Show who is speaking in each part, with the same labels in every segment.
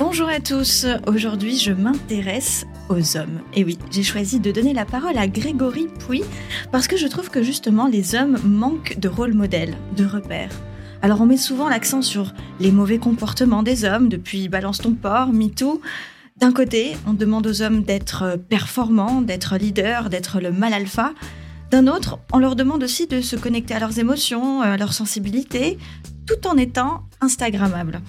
Speaker 1: Bonjour à tous, aujourd'hui je m'intéresse aux hommes. Et oui, j'ai choisi de donner la parole à Grégory Pouy parce que je trouve que justement les hommes manquent de rôle modèle, de repères. Alors on met souvent l'accent sur les mauvais comportements des hommes depuis Balance ton porc, MeToo. D'un côté, on demande aux hommes d'être performants, d'être leaders, d'être le mal alpha. D'un autre, on leur demande aussi de se connecter à leurs émotions, à leur sensibilité, tout en étant Instagrammables.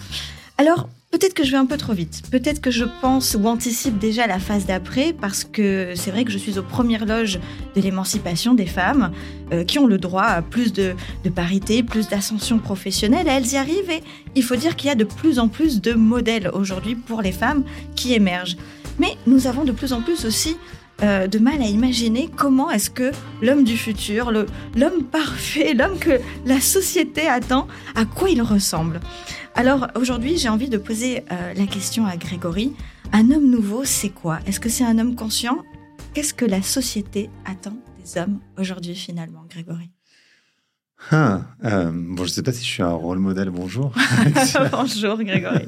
Speaker 1: Alors, Peut-être que je vais un peu trop vite. Peut-être que je pense ou anticipe déjà la phase d'après parce que c'est vrai que je suis aux premières loges de l'émancipation des femmes euh, qui ont le droit à plus de, parité, plus d'ascension professionnelle. elles y arrivent et il faut dire qu'il y a de plus en plus de modèles aujourd'hui pour les femmes qui émergent. Mais nous avons de plus en plus aussi euh, de mal à imaginer comment est-ce que l'homme du futur, l'homme parfait, l'homme que la société attend, à quoi il ressemble. Alors aujourd'hui, j'ai envie de poser euh, la question à Grégory. Un homme nouveau, c'est quoi? Est-ce que c'est un homme conscient? Qu'est-ce que la société attend des hommes aujourd'hui finalement, Grégory?
Speaker 2: Ah, euh, bon, je ne sais pas si je suis un rôle modèle. Bonjour.
Speaker 1: Bonjour, Grégory.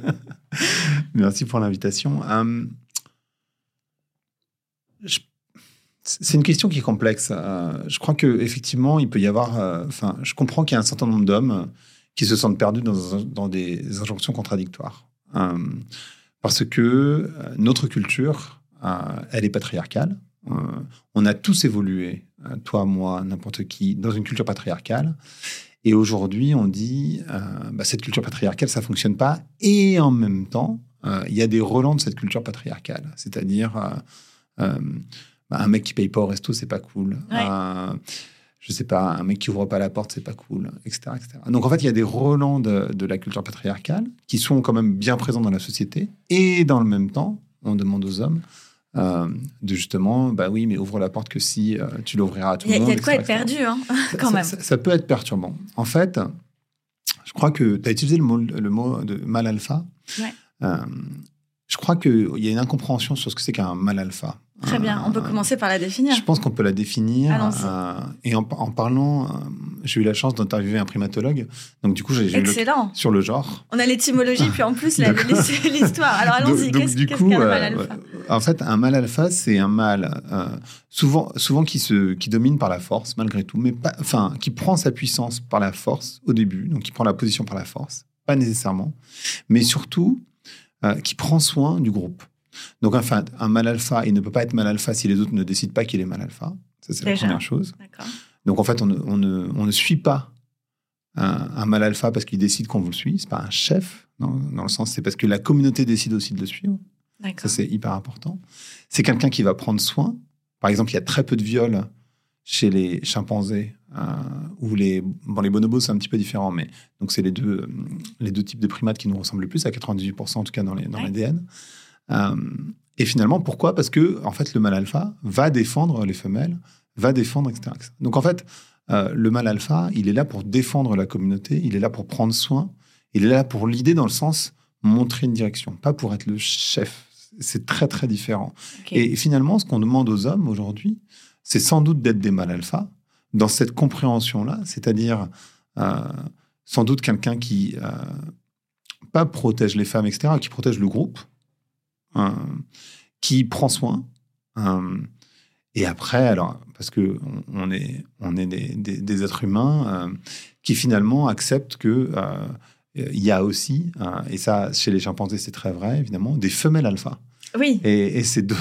Speaker 2: Merci pour l'invitation c'est une question qui est complexe. Euh, je crois que effectivement, il peut y avoir. Euh, enfin, je comprends qu'il y a un certain nombre d'hommes qui se sentent perdus dans, des injonctions contradictoires, euh, parce que notre culture, elle est patriarcale. on a tous évolué, toi, moi, n'importe qui, dans une culture patriarcale. Et aujourd'hui, on dit, bah, cette culture patriarcale, ça fonctionne pas. Et en même temps, il y a des relents de cette culture patriarcale, c'est-à-dire euh, bah, un mec qui paye pas au resto, c'est pas cool. Euh, je sais pas, un mec qui ouvre pas la porte, c'est pas cool, etc., Donc en fait, il y a des relents de, la culture patriarcale qui sont quand même bien présents dans la société. Et dans le même temps, on demande aux hommes euh, de justement, bah oui, mais ouvre la porte que si tu l'ouvriras à tout le monde.
Speaker 1: Il y a de quoi être perdu, hein, quand même.
Speaker 2: Ça, peut être perturbant. En fait, je crois que tu as utilisé le mot, le mot de mal alpha. je crois qu'il y a une incompréhension sur ce que c'est qu'un mal alpha.
Speaker 1: Très bien, on peut commencer par la définir.
Speaker 2: Je pense qu'on peut la définir. Euh, et en, parlant, euh, j'ai eu la chance d'interviewer un primatologue. Donc, du coup, j'ai
Speaker 1: Excellent.
Speaker 2: sur le genre.
Speaker 1: On a l'étymologie, puis en plus, l'histoire. Alors, allons-y. Qu'est-ce qu'un mal euh, alpha
Speaker 2: En fait, un mal alpha, c'est un mal souvent, souvent qui, se, qui domine par la force, malgré tout, mais pas, enfin, qui prend sa puissance par la force au début, donc qui prend la position par la force, pas nécessairement, mais surtout qui prend soin du groupe. Donc, enfin, un mal alpha, il ne peut pas être mal alpha si les autres ne décident pas qu'il est mal alpha. Ça, c'est la première chose. Donc, en fait, on ne, suit pas un, mal alpha parce qu'il décide qu'on vous le suit. C'est pas un chef, dans, le sens, c'est parce que la communauté décide aussi de le suivre. Ça, c'est hyper important. C'est quelqu'un qui va prendre soin. Par exemple, il y a très peu de viols chez les chimpanzés euh, ou les bon les bonobos c'est un petit peu différent mais donc c'est les deux les deux types de primates qui nous ressemblent le plus à 98% en tout cas dans les dans l'ADN euh, et finalement, pourquoi? Parce que en fait, le mâle alpha va défendre les femelles, va défendre, etc. Donc en fait, euh, le mâle alpha, il est là pour défendre la communauté, il est là pour prendre soin, il est là pour l'idée dans le sens montrer une direction, pas pour être le chef. C'est très très différent. Et finalement, ce qu'on demande aux hommes aujourd'hui, c'est sans doute d'être des mâles alpha dans cette compréhension-là, c'est-à-dire euh, sans doute quelqu'un qui pas protège les femmes, etc., qui protège le groupe, euh, qui prend soin. Euh, et après, alors, parce que on, est, on est des, des, êtres humains euh, qui finalement acceptent que il y a aussi, et ça chez les chimpanzés c'est très vrai évidemment, des femelles alpha.
Speaker 1: Oui.
Speaker 2: Et, et c'est deux.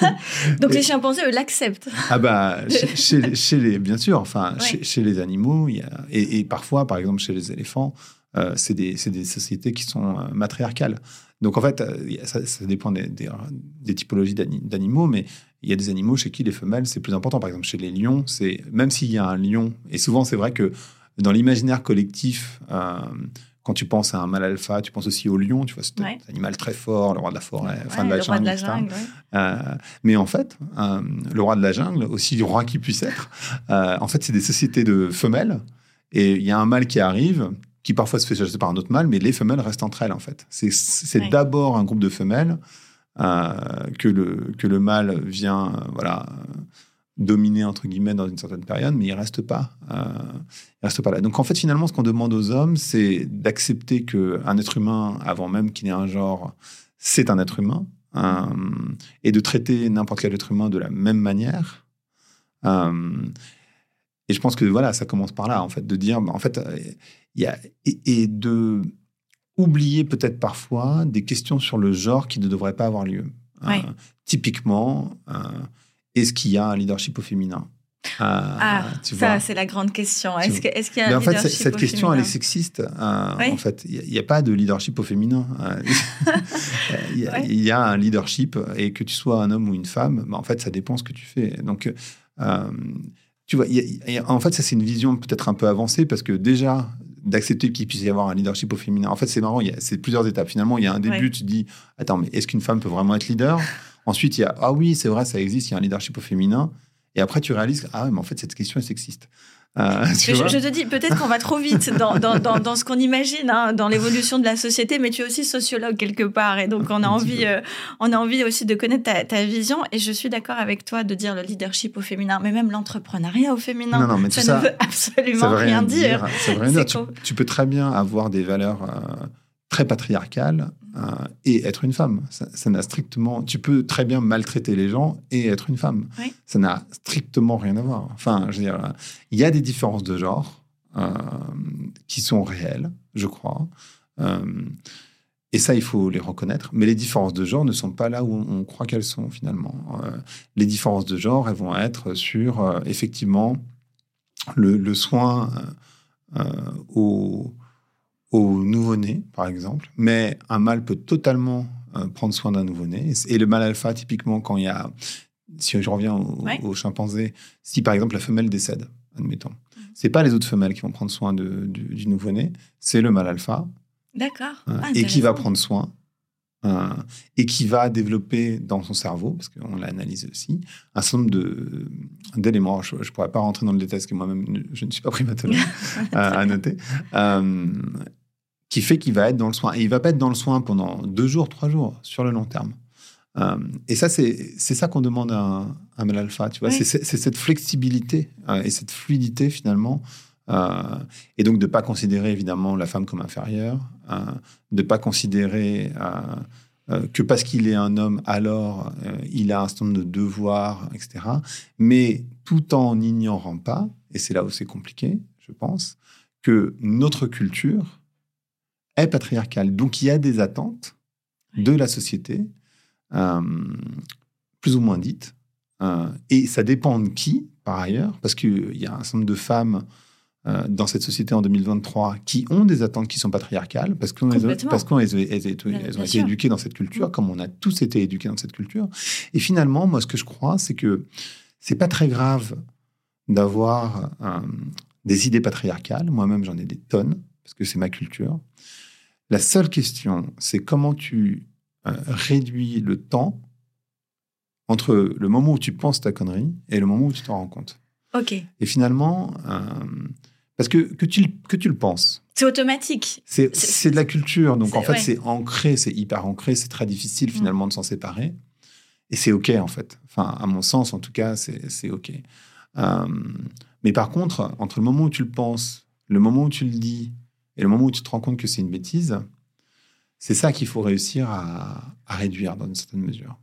Speaker 1: Donc les chimpanzés, eux, l'acceptent.
Speaker 2: Ah bah, chez, chez, les, bien sûr, enfin, chez, chez, les animaux, il y a, et, et, parfois, par exemple, chez les éléphants, euh, c'est des, des, sociétés qui sont euh, matriarcales. Donc en fait, euh, ça, dépend des, des, typologies d'animaux, mais il y a des animaux chez qui les femelles, c'est plus important. Par exemple, chez les lions, c'est même s'il y a un lion, et souvent c'est vrai que dans l'imaginaire collectif, quand tu penses à un mâle alpha, tu penses aussi au lion, tu vois, c'est un animal très fort, le roi de la forêt, enfin de la jungle. De la jungle mais en fait, le roi de la jungle, aussi roi qui puisse être, en fait, c'est des sociétés de femelles. Et il y a un mâle qui arrive, qui parfois se fait chasser par un autre mâle, mais les femelles restent entre elles en fait. C'est d'abord un groupe de femelles euh, que, le, que le mâle vient euh, voilà, dominer entre guillemets dans une certaine période, mais il reste pas, euh, il reste pas là. Donc en fait finalement ce qu'on demande aux hommes, c'est d'accepter qu'un être humain, avant même qu'il ait un genre, c'est un être humain, et de traiter n'importe quel être humain de la même manière. Et je pense que voilà, ça commence par là, en fait, de dire, bah, en fait, il y a, et, de oublier peut-être parfois des questions sur le genre qui ne devraient pas avoir lieu. typiquement, est-ce qu'il y a un leadership au féminin?
Speaker 1: Ah, ça, c'est la grande question. Est-ce qu'il est y a un
Speaker 2: en fait, cette question, elle est sexiste. En fait, il n'y a, pas de leadership au féminin. il, y a, un leadership, et que tu sois un homme ou une femme, bah, en fait, ça dépend ce que tu fais. Donc, euh, tu vois, en fait, ça, c'est une vision peut-être un peu avancée, parce que déjà, d'accepter qu'il puisse y avoir un leadership au féminin. En fait, c'est marrant, c'est plusieurs étapes. Finalement, il y a un début, tu te dis, attends, mais est-ce qu'une femme peut vraiment être leader? Ensuite, il y a, ah oui, c'est vrai, ça existe, il y a un leadership au féminin. Et après, tu réalises, ah mais en fait, cette question est sexiste.
Speaker 1: Euh, je, je, te dis, peut-être qu'on va trop vite dans, dans, dans, dans ce qu'on imagine, hein, dans l'évolution de la société, mais tu es aussi sociologue quelque part, et donc on a envie, euh, on a envie aussi de connaître ta, ta vision. Et je suis d'accord avec toi de dire le leadership au féminin, mais même l'entrepreneuriat au féminin.
Speaker 2: Non, non, mais
Speaker 1: ça,
Speaker 2: ça
Speaker 1: ne veut absolument rien, dire.
Speaker 2: Ça veut rien dire. Tu, tu, peux très bien avoir des valeurs euh, très patriarcales et être une femme. Ça, n'a strictement. Tu peux très bien maltraiter les gens et être une femme. Ça n'a strictement rien à voir. Enfin, je veux dire, il y a des différences de genre euh, qui sont réelles, je crois. Euh, et ça, il faut les reconnaître. Mais les différences de genre ne sont pas là où on croit qu'elles sont finalement. les différences de genre, elles vont être sur effectivement le, le soin au au nouveau-né, par exemple. Mais un mâle peut totalement euh, prendre soin d'un nouveau-né. Et le mâle alpha, typiquement, quand il y a, si je reviens au, chimpanzé, si par exemple la femelle décède, admettons, mhm. c'est pas les autres femelles qui vont prendre soin du, nouveau-né, c'est le mâle alpha.
Speaker 1: D'accord.
Speaker 2: Hein, ah, et qui va prendre soin. Hein, et qui va développer dans son cerveau, parce qu'on l'a analysé aussi, un certain nombre d'éléments. Je ne pourrais pas rentrer dans le détail, parce que moi-même, je ne suis pas primatologue à, noter. Euh, qui fait qu'il va être dans le soin. Et il va pas être dans le soin pendant deux jours, trois jours, sur le long terme. Euh, et ça, c'est ça qu'on demande à un, mâle alpha, tu vois. C'est cette flexibilité euh, et cette fluidité, finalement. Euh, et donc, de ne pas considérer, évidemment, la femme comme inférieure, de ne pas considérer que parce qu'il est un homme, alors il a un certain nombre de devoirs, etc. Mais tout en n'ignorant pas, et c'est là où c'est compliqué, je pense, que notre culture est patriarcale. Donc il y a des attentes de la société, euh, plus ou moins dites, euh, et ça dépend de qui, par ailleurs, parce qu'il y a un certain nombre de femmes euh, dans cette société en 2023 qui ont des attentes qui sont patriarcales, parce qu'elles parce ont été éduquées dans cette culture, comme on a tous été éduqués dans cette culture. Et finalement, moi, ce que je crois, c'est que c'est pas très grave d'avoir des idées patriarcales. Moi-même, j'en ai des tonnes, parce que c'est ma culture. La seule question, c'est comment tu euh, réduis le temps entre le moment où tu penses ta connerie et le moment où tu t'en rends compte.
Speaker 1: Ok.
Speaker 2: Et finalement, euh, parce que, que, tu, que tu le penses.
Speaker 1: C'est automatique.
Speaker 2: C'est de la culture. Donc en fait, c'est ancré, c'est hyper ancré, c'est très difficile finalement de s'en séparer. Et c'est OK en fait. Enfin, à mon sens, en tout cas, c'est OK. Euh, mais par contre, entre le moment où tu le penses, le moment où tu le dis et le moment où tu te rends compte que c'est une bêtise, c'est ça qu'il faut réussir à, réduire dans une certaine mesure.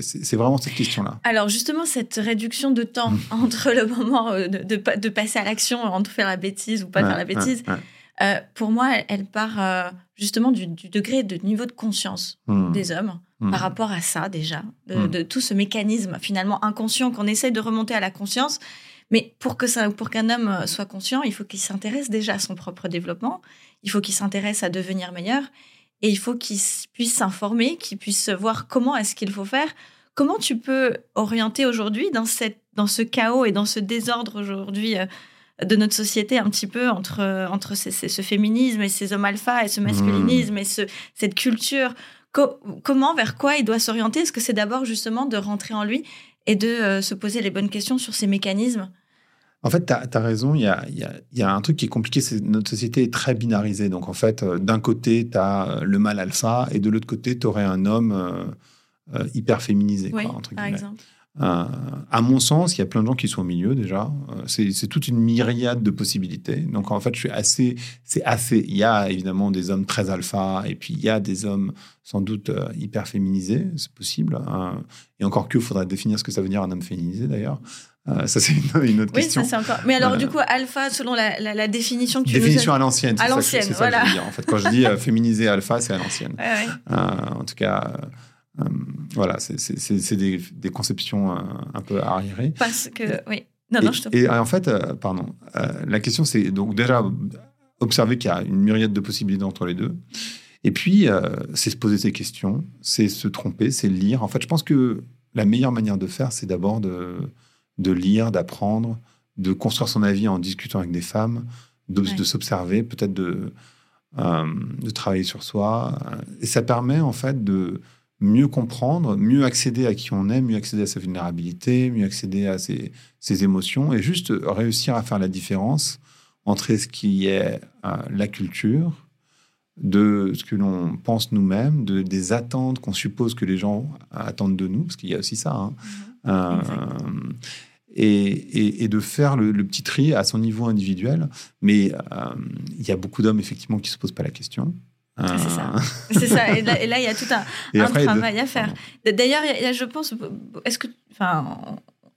Speaker 2: C'est vraiment cette question-là.
Speaker 1: Alors justement, cette réduction de temps entre le moment euh, de, de, passer à l'action, entre faire la bêtise ou pas faire la bêtise, euh, pour moi, elle, part euh, justement du, degré de niveau de conscience hmm. des hommes hmm. par rapport à ça déjà, de, hmm. de, tout ce mécanisme finalement inconscient qu'on essaie de remonter à la conscience mais pour que ça, pour qu'un homme soit conscient, il faut qu'il s'intéresse déjà à son propre développement. Il faut qu'il s'intéresse à devenir meilleur et il faut qu'il puisse s'informer, qu'il puisse voir comment est-ce qu'il faut faire. Comment tu peux orienter aujourd'hui dans cette, dans ce chaos et dans ce désordre aujourd'hui euh, de notre société un petit peu entre entre ce féminisme et ces hommes alpha et ce masculinisme et ce, cette culture? Comment vers quoi il doit s'orienter? Est-ce que c'est d'abord justement de rentrer en lui et de euh, se poser les bonnes questions sur ces mécanismes?
Speaker 2: En fait, tu as, raison, il y a, y a, un truc qui est compliqué, c'est notre société est très binarisée. Donc, en fait, euh, d'un côté, tu as euh, le mal alpha, et de l'autre côté, tu aurais un homme hyper féminisé.
Speaker 1: Oui, par exemple.
Speaker 2: Euh, à mon sens, il y a plein de gens qui sont au milieu déjà. Euh, c'est toute une myriade de possibilités. Donc en fait, je suis assez, c'est assez. Il y a évidemment des hommes très alpha et puis il y a des hommes sans doute euh, hyper féminisés, c'est possible. Hein. Et encore que, il faudrait définir ce que ça veut dire un homme féminisé d'ailleurs. Ça, c'est une, autre question.
Speaker 1: Oui, ça, c'est encore. Mais alors, du coup, alpha, selon la, définition que tu
Speaker 2: Définition à l'ancienne.
Speaker 1: À l'ancienne, voilà.
Speaker 2: Ça que je veux dire. En fait, quand je dis féminisé alpha, c'est à l'ancienne. en tout cas. Euh, voilà, c'est des, des, conceptions euh, un peu arriérées.
Speaker 1: Parce que, oui. Non, non, je te...
Speaker 2: Et en fait, euh, pardon, la question c'est donc déjà observer qu'il y a une myriade de possibilités entre les deux. Et puis, c'est se poser ces questions, c'est se tromper, c'est lire. En fait, je pense que la meilleure manière de faire, c'est d'abord de, de lire, d'apprendre, de construire son avis en discutant avec des femmes, de, de s'observer, peut-être de, de travailler sur soi. Et ça permet en fait de, mieux comprendre, mieux accéder à qui on est, mieux accéder à sa vulnérabilité, mieux accéder à ses, émotions et juste réussir à faire la différence entre ce qui est euh, la culture, de ce que l'on pense nous-mêmes, de, des attentes qu'on suppose que les gens attendent de nous, parce qu'il y a aussi ça. Hein. Mm-hmm. Euh, et, de faire le, petit tri à son niveau individuel. Mais euh, il y a beaucoup d'hommes, effectivement, qui ne se posent pas la question.
Speaker 1: C'est ça. C'est ça. Et là, il y a tout un, travail à faire. D'ailleurs, je pense, est-ce que, enfin,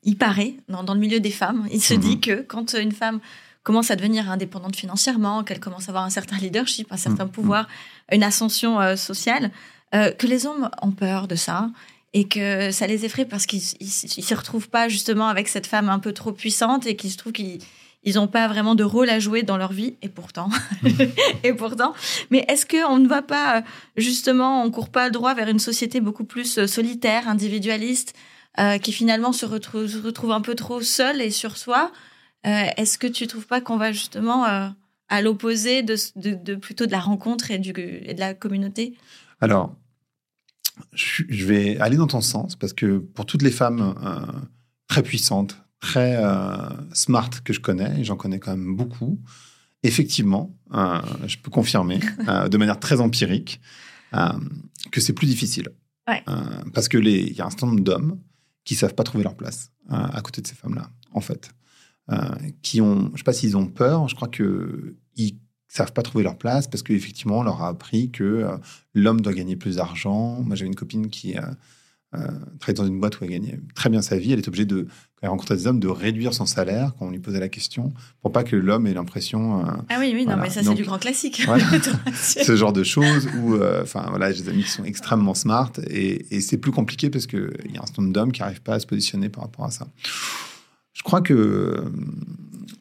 Speaker 1: il paraît dans, le milieu des femmes, il se dit mhm. que quand une femme commence à devenir indépendante financièrement, qu'elle commence à avoir un certain leadership, un certain mhm. pouvoir, une ascension euh, sociale, euh, que les hommes ont peur de ça et que ça les effraie parce qu'ils ne se retrouvent pas justement avec cette femme un peu trop puissante et qu'ils se trouvent qu'ils ils n'ont pas vraiment de rôle à jouer dans leur vie, et pourtant, et pourtant. Mais est-ce qu'on ne va pas, euh, justement, on court pas droit vers une société beaucoup plus euh, solitaire, individualiste, euh, qui finalement se retrouve, retrouve, un peu trop seule et sur soi Est-ce que tu trouves pas qu'on va justement à l'opposé de, de, plutôt de la rencontre et, du, et de la communauté?
Speaker 2: Alors, je vais aller dans ton sens parce que pour toutes les femmes très puissantes, très euh, smart que je connais, et j'en connais quand même beaucoup, effectivement, euh, je peux confirmer, euh, de manière très empirique, que c'est plus difficile. parce que il y a un certain nombre d'hommes qui savent pas trouver leur place à côté de ces femmes-là, en fait. qui ont, je sais pas s'ils ont peur, je crois que savent pas trouver leur place parce qu'effectivement, on leur a appris que l'homme doit gagner plus d'argent. Moi, j'avais une copine qui euh, travaillait dans une boîte où elle gagnait très bien sa vie. Elle est obligée de, quand elle rencontrait des hommes, de réduire son salaire quand on lui posait la question pour pas que l'homme ait l'impression.
Speaker 1: Euh, ah oui, oui, non, mais ça c'est du grand classique.
Speaker 2: ce genre de choses où, euh, enfin voilà, j'ai des amis qui sont extrêmement smart et, et c'est plus compliqué parce qu'il y a un certain nombre d'hommes qui n'arrivent pas à se positionner par rapport à ça. Je crois que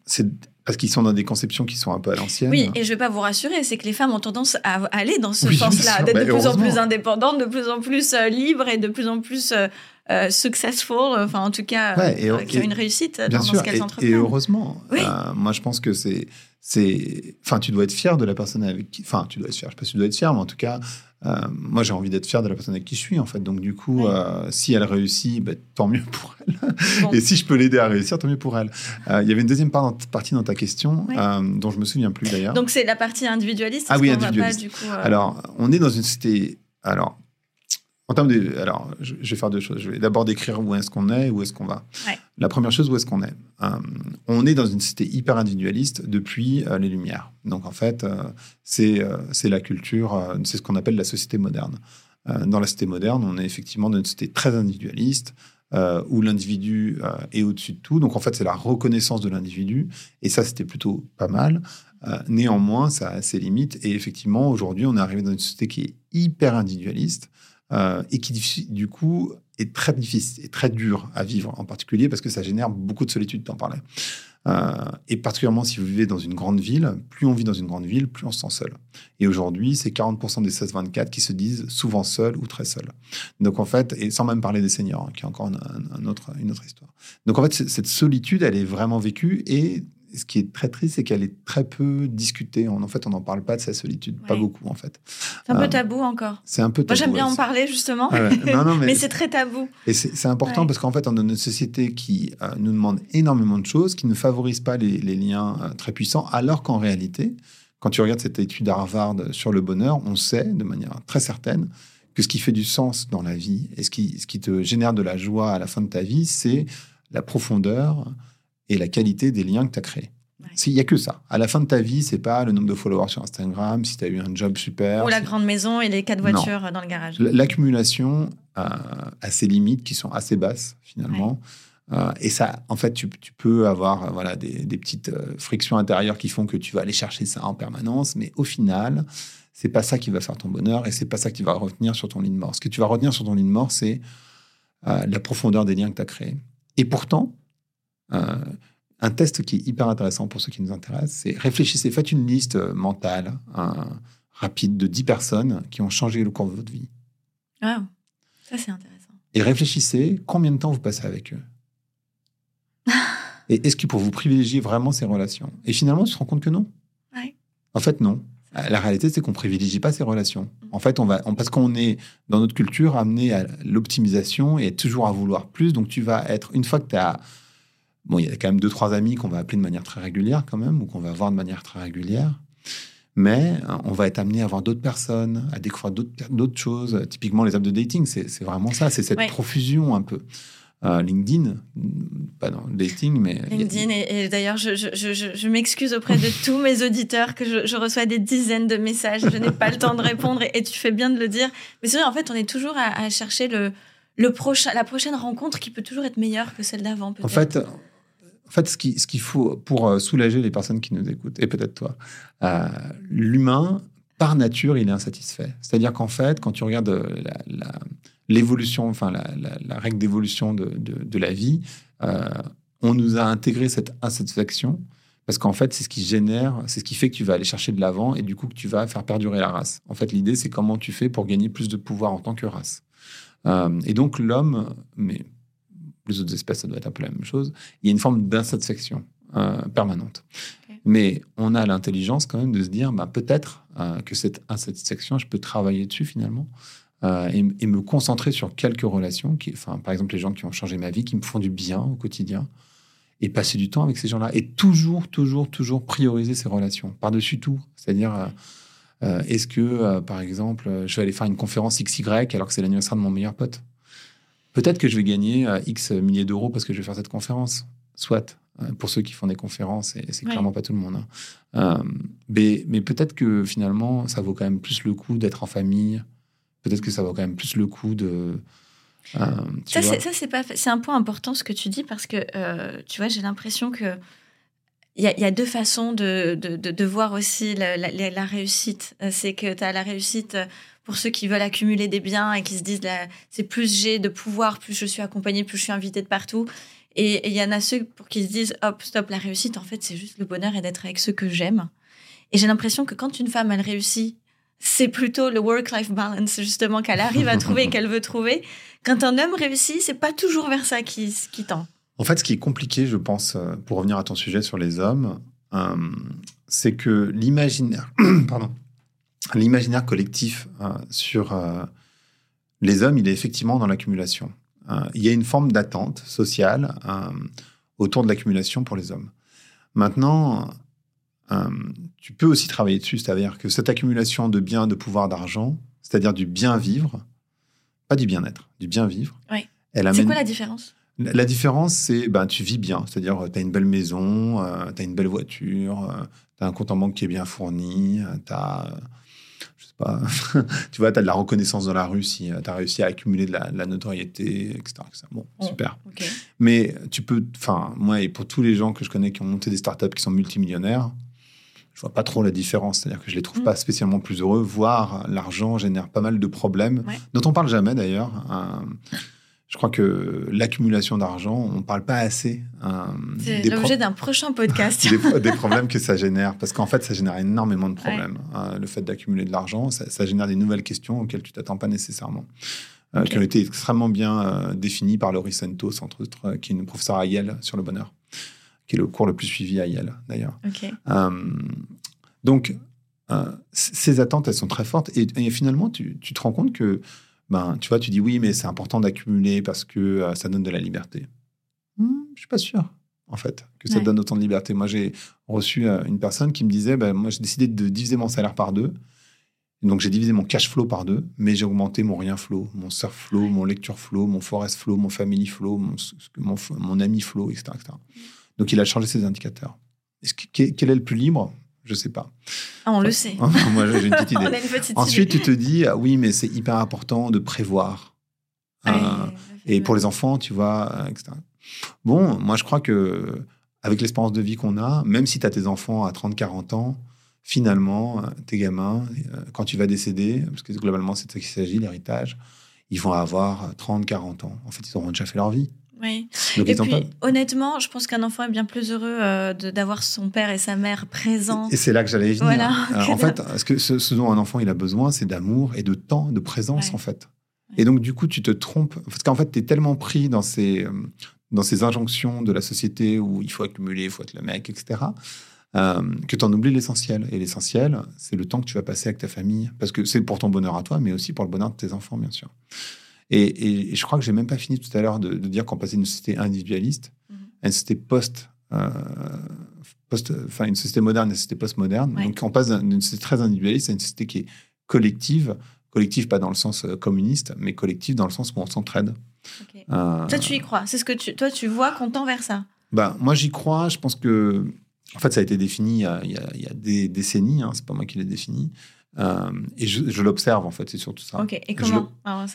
Speaker 2: c'est parce qu'ils sont dans des conceptions qui sont un peu à l'ancienne.
Speaker 1: Oui, et je ne vais pas vous rassurer, c'est que les femmes ont tendance à aller dans ce sens-là, d'être de plus en plus indépendantes, de plus en plus euh, libres et de plus en plus euh, euh successful, enfin en tout cas, euh, qui ont une réussite dans, ce qu'elles entreprennent.
Speaker 2: Et heureusement, moi je pense que c'est, c'est, enfin tu dois être fier de la personne avec qui, enfin tu dois être fier, je ne sais pas si tu dois être fier, mais en tout cas, euh, moi, j'ai envie d'être fier de la personne avec qui je suis, en fait. Donc, du coup, euh, si elle réussit, bah, tant mieux pour elle. Et si je peux l'aider à réussir, tant mieux pour elle. Euh, il y avait une deuxième partie dans ta question, dont je me souviens plus d'ailleurs.
Speaker 1: Donc, c'est la partie individualiste.
Speaker 2: Ah oui, individualiste. du coup, Alors, on est dans une société. Alors, en termes de, alors, je, vais faire deux choses. Je vais d'abord décrire où est-ce qu'on est et où est-ce qu'on va. La première chose, où est-ce qu'on est, euh, On est dans une société hyper individualiste depuis euh, les Lumières. Donc, en fait, euh, c'est c'est la culture, c'est ce qu'on appelle la société moderne. dans la société moderne, on est effectivement dans une société très individualiste. où l'individu est au-dessus de tout. Donc en fait, c'est la reconnaissance de l'individu. Et ça, c'était plutôt pas mal. néanmoins, ça a ses limites. Et effectivement, aujourd'hui, on est arrivé dans une société qui est hyper individualiste. Euh, et qui du coup est très difficile et très dur à vivre en particulier parce que ça génère beaucoup de solitude, t'en parlais. Euh, et particulièrement si vous vivez dans une grande ville, plus on vit dans une grande ville, plus on se sent seul. Et aujourd'hui, c'est 40% des 16-24 qui se disent souvent seuls ou très seuls. Donc en fait, et sans même parler des seniors, hein, qui est encore un, autre, une autre histoire. Donc en fait, cette solitude, elle est vraiment vécue et ce qui est très triste, c'est qu'elle est très peu discutée. En, fait, on n'en parle pas de sa solitude, pas beaucoup en fait.
Speaker 1: C'est un peu euh, tabou encore.
Speaker 2: C'est un peu tabou.
Speaker 1: Moi, j'aime bien en parler justement, mais, c'est très tabou.
Speaker 2: Et c'est important parce qu'en fait, on a une société qui euh, nous demande énormément de choses, qui ne favorise pas les, liens euh, très puissants, alors qu'en réalité, quand tu regardes cette étude Harvard sur le bonheur, on sait de manière très certaine que ce qui fait du sens dans la vie et ce qui, ce qui te génère de la joie à la fin de ta vie, c'est la profondeur et la qualité des liens que tu as créés. Il n'y a que ça. À la fin de ta vie, c'est pas le nombre de followers sur Instagram, si tu as eu un job super.
Speaker 1: Ou la grande maison et les quatre voitures dans le garage.
Speaker 2: L'accumulation a ses limites qui sont assez basses, finalement. Euh, et ça, en fait, tu, peux avoir euh, voilà, des, petites euh, frictions intérieures qui font que tu vas aller chercher ça en permanence. Mais au final, c'est pas ça qui va faire ton bonheur et c'est pas ça que tu vas retenir sur ton ligne mort. Ce que tu vas retenir sur ton ligne mort, c'est la profondeur des liens que tu as créés. Et pourtant, un test qui est hyper intéressant pour ceux qui nous intéressent, c'est réfléchissez, faites une liste mentale rapide de 10 personnes qui ont changé le cours de votre vie.
Speaker 1: Ah, ça c'est intéressant.
Speaker 2: Et réfléchissez combien de temps vous passez avec eux? Et est-ce que pour vous privilégier vraiment ces relations? Et finalement, tu te rends compte que non. En fait, non. La réalité, c'est qu'on privilégie pas ces relations. Mm. En fait, on va, parce qu'on est dans notre culture amené à l'optimisation et toujours à vouloir plus. Donc, tu vas être une fois que tu as bon, il y a quand même deux trois amis qu'on va appeler de manière très régulière quand même, ou qu'on va voir de manière très régulière. Mais euh, on va être amené à voir d'autres personnes, à découvrir d'autres choses. Typiquement, les apps de dating, c'est vraiment ça, c'est cette profusion un peu. LinkedIn, pas dans le dating, mais...
Speaker 1: LinkedIn, et, d'ailleurs, je, je, je, je m'excuse auprès de tous mes auditeurs que je, reçois des dizaines de messages, je n'ai pas le temps de répondre, et, tu fais bien de le dire. Mais c'est vrai, en fait, on est toujours à, chercher le, le prochain, la prochaine rencontre qui peut toujours être meilleure que celle d'avant.
Speaker 2: En fait, en fait, ce qu'il faut pour euh, soulager les personnes qui nous écoutent, et peut-être toi, euh, l'humain, par nature, il est insatisfait. C'est-à-dire qu'en fait, quand tu regardes la l'évolution, enfin la, règle d'évolution de, la vie, euh, on nous a intégré cette insatisfaction parce qu'en fait, c'est ce qui génère, c'est ce qui fait que tu vas aller chercher de l'avant et du coup que tu vas faire perdurer la race. En fait, l'idée, c'est comment tu fais pour gagner plus de pouvoir en tant que race. Euh, et donc, l'homme, mais les autres espèces, ça doit être un peu la même chose, il y a une forme d'insatisfaction euh, permanente. Mais on a l'intelligence quand même de se dire, bah, peut-être que cette insatisfaction, je peux travailler dessus finalement. Euh, et, me concentrer sur quelques relations, qui, enfin, par exemple les gens qui ont changé ma vie, qui me font du bien au quotidien, et passer du temps avec ces gens-là. Et toujours, toujours, toujours prioriser ces relations, par-dessus tout. C'est-à-dire, euh, euh, est-ce que, par exemple, je vais aller faire une conférence XY alors que c'est l'anniversaire de mon meilleur pote? Peut-être que je vais gagner X milliers d'euros parce que je vais faire cette conférence. Soit, pour ceux qui font des conférences, et c'est clairement pas tout le monde. Hein. mais, mais peut-être que finalement, ça vaut quand même plus le coup d'être en famille, peut-être que ça vaut quand même plus le coup de.
Speaker 1: Euh, ça, c'est pas, c'est un point important ce que tu dis parce que euh, tu vois, j'ai l'impression que il y, a deux façons de, de, de, voir aussi la, la, réussite. Euh, c'est que tu as la réussite pour ceux qui veulent accumuler des biens et qui se disent c'est plus j'ai de pouvoir, plus je suis accompagné, plus je suis invité de partout. Et il y en a ceux pour qui se disent hop, stop, la réussite, en fait, c'est juste le bonheur et d'être avec ceux que j'aime. Et j'ai l'impression que quand une femme, elle réussit c'est plutôt le work-life balance, justement, qu'elle arrive à trouver et qu'elle veut trouver. Quand un homme réussit, c'est pas toujours vers ça qui, qui tend.
Speaker 2: En fait, ce qui est compliqué, je pense, euh, pour revenir à ton sujet sur les hommes, euh, c'est que l'imaginaire, pardon, l'imaginaire collectif euh, sur les hommes, il est effectivement dans l'accumulation. il y a une forme d'attente sociale autour de l'accumulation pour les hommes. Maintenant, euh, tu peux aussi travailler dessus, c'est-à-dire que cette accumulation de biens, de pouvoir, d'argent, c'est-à-dire du bien vivre, pas du bien-être, du bien vivre.
Speaker 1: Oui. C'est quoi la différence?
Speaker 2: La, différence, c'est ben, tu vis bien, c'est-à-dire tu as une belle maison, euh, tu as une belle voiture, euh, tu as un compte en banque qui est bien fourni, tu as pas, tu vois, tu as de la reconnaissance dans la rue si tu as réussi à accumuler de la, notoriété, etc., Bon, oh, super. Mais tu peux, enfin, moi et pour tous les gens que je connais qui ont monté des startups qui sont multimillionnaires, je vois pas trop la différence. C'est-à-dire que je les trouve mm. pas spécialement plus heureux, voire l'argent génère pas mal de problèmes, dont on parle jamais d'ailleurs. Euh, je crois que l'accumulation d'argent, on parle pas assez.
Speaker 1: Euh, c'est l'objet d'un prochain podcast.
Speaker 2: des, problèmes que ça génère, parce qu'en fait, ça génère énormément de problèmes. Euh, le fait d'accumuler de l'argent, ça, génère des nouvelles questions auxquelles tu t'attends pas nécessairement. qui ont été extrêmement bien définies par Laurie Santos, entre autres, qui est une professeure à Yale sur le bonheur qui est le cours le plus suivi à Yale, d'ailleurs. Euh, donc, euh, ces attentes, elles sont très fortes. Et, finalement, tu, te rends compte que, ben, tu vois, tu dis oui, mais c'est important d'accumuler parce que euh, ça donne de la liberté. Je hmm, je suis pas sûr, en fait, que ça donne autant de liberté. Moi, j'ai reçu une personne qui me disait, ben, moi, j'ai décidé de diviser mon salaire par deux. donc j'ai divisé mon cash flow par deux, mais j'ai augmenté mon rien flow, mon surf flow, mon lecture flow, mon forest flow, mon family flow, mon, mon, mon ami flow, etc., Donc il a changé ses indicateurs. quel est le plus libre? Je sais pas.
Speaker 1: Ah, on le sait.
Speaker 2: Moi j'ai une petite idée. Ensuite tu te dis ah, oui mais c'est hyper important de prévoir. Euh, et pour les enfants tu vois euh, etc. Bon moi je crois que avec l'espérance de vie qu'on a, même si tu as tes enfants à 30-40 ans, finalement, euh, tes gamins, quand tu vas décéder, parce que globalement c'est de ça qu'il s'agit, l'héritage, ils vont avoir 30, 40 ans. En fait, ils auront déjà fait leur vie.
Speaker 1: Oui. et puis, honnêtement, je pense qu'un enfant est bien plus heureux euh, d'avoir son père et sa mère présents.
Speaker 2: Et c'est là que j'allais venir. en fait, ce, que, ce, dont un enfant il a besoin, c'est d'amour et de temps, de présence, en fait. Et donc, du coup, tu te trompes. Parce qu'en fait, tu es tellement pris dans ces, dans ces injonctions de la société où il faut accumuler, il faut être le mec, etc., euh, que tu en oublies l'essentiel. Et l'essentiel, c'est le temps que tu vas passer avec ta famille, parce que c'est pour ton bonheur à toi, mais aussi pour le bonheur de tes enfants, bien sûr. Et, je crois que j'ai même pas fini tout à l'heure de, dire qu'on passait d'une société individualiste mhm. à une société post, euh, post, enfin une société moderne à une société post-moderne. Donc on passe d'une société très individualiste à une société qui est collective, collective pas dans le sens euh, communiste, mais collective dans le sens où on s'entraide.
Speaker 1: toi, tu y crois C'est ce que tu, toi, tu vois qu'on tend vers ça
Speaker 2: bah, moi, j'y crois. Je pense que en fait, ça a été défini il y a, des décennies, hein, c'est pas moi qui l'ai défini. Euh, et je, l'observe, en fait, c'est surtout ça.
Speaker 1: Ok, et comment